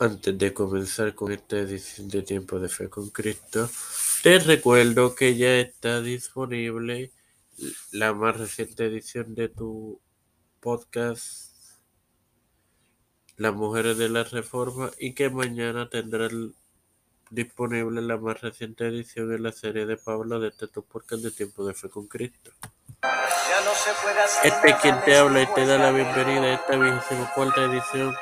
Antes de comenzar con esta edición de Tiempo de Fe con Cristo, te recuerdo que ya está disponible la más reciente edición de tu podcast Las Mujeres de la Reforma y que mañana tendrás disponible la más reciente edición en la serie de Pablo de este tu podcast de Tiempo de Fe con Cristo. Este es quien te habla y te da la bienvenida a esta vigésima cuarta edición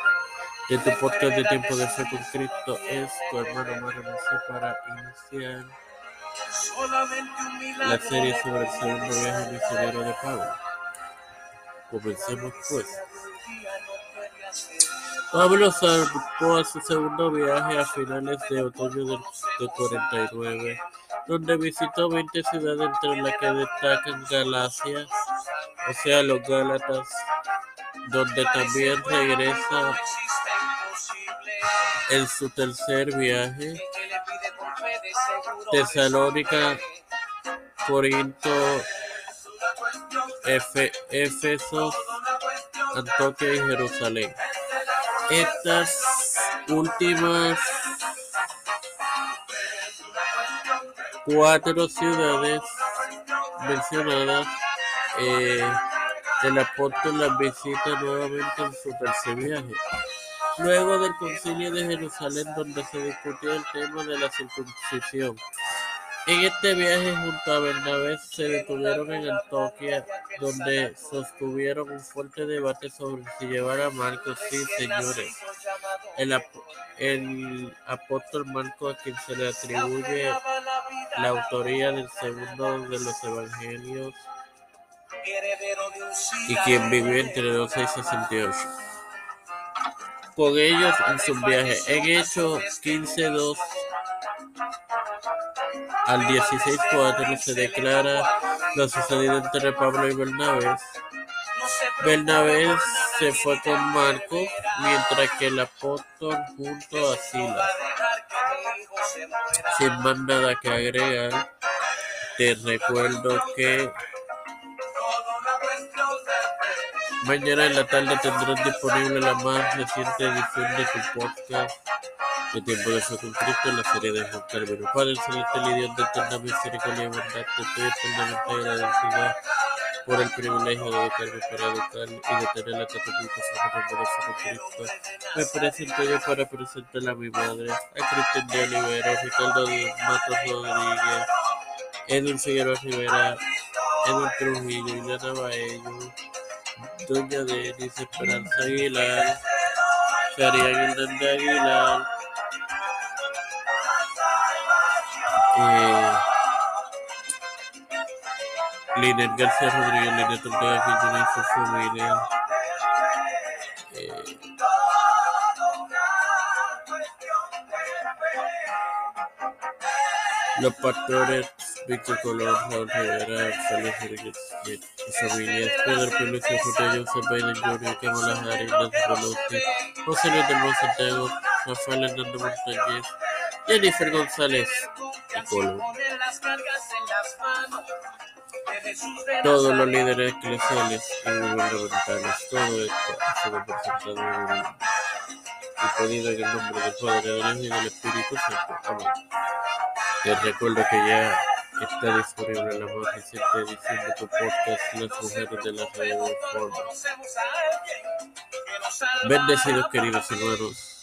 de tu podcast de Tiempo de Fe con Cristo es tu hermano Mario para iniciar la serie sobre el segundo viaje misionero de Pablo. Comencemos pues. Pablo zarpó a su segundo viaje a finales de otoño de 49, donde visitó 20 ciudades entre las que destacan Galacia, o sea, los Gálatas, donde también regresa en su tercer viaje, Tesalónica, Corinto, Éfeso, Antioquia y Jerusalén. Estas últimas cuatro ciudades mencionadas, eh, el apóstol las visita nuevamente en su tercer viaje. Luego del concilio de Jerusalén donde se discutió el tema de la circuncisión. En este viaje junto a Bernabé se detuvieron en Antioquia, donde sostuvieron un fuerte debate sobre si llevar a Marcos. Sí, señores. El, el apóstol Marcos, a quien se le atribuye la autoría del segundo de los evangelios y quien vivió entre 12 y 68 con ellos en su viaje. En Hechos 15.2 al 16.4 se declara lo sucedido entre Pablo y Bernabé. Bernabé se fue con Marcos, mientras que el apóstol junto a Silas. Sin más nada que agregar, te recuerdo que Mañana en la tarde tendrás disponible la más reciente edición de tu podcast de Tiempo de Fe Cristo la serie de Juan Carmen. Padre celeste, el Dios de eterna misericordia y bondad, te estoy eternamente agradecida por el privilegio de educarme para educar y de tener la catapultación de Tiempo de Cristo. Me presento yo para presentar a mi madre, a Cristian de Olivero, Ricardo Matos Rodríguez, Edwin Figueroa Rivera, Edwin Trujillo, Ileana Baello, Doña Denise Esperanza Aguilar, Cari Aguilar de Aguilar, eh, García Rodríguez, y su. Eh, los pastores Víctor Colón, Félix Rodríguez y familias, Pedro Pérez, J. Joseph Biden Jr., Kamala Harris, Nancy Pelosi, José Luis del Santiago, Rafael Hernández Montañez, Jennifer González y Colón. Todos los líderes eclesiales y gubernamentales, todo esto ha sido presentado y pedido en el nombre del Padre, del Hijo y del Espíritu Santo. Amén. Les recuerdo que ya Está disponible la más reciente edición de tu podcast Las Mujeres de la Reforma. Bendecidos queridos hermanos.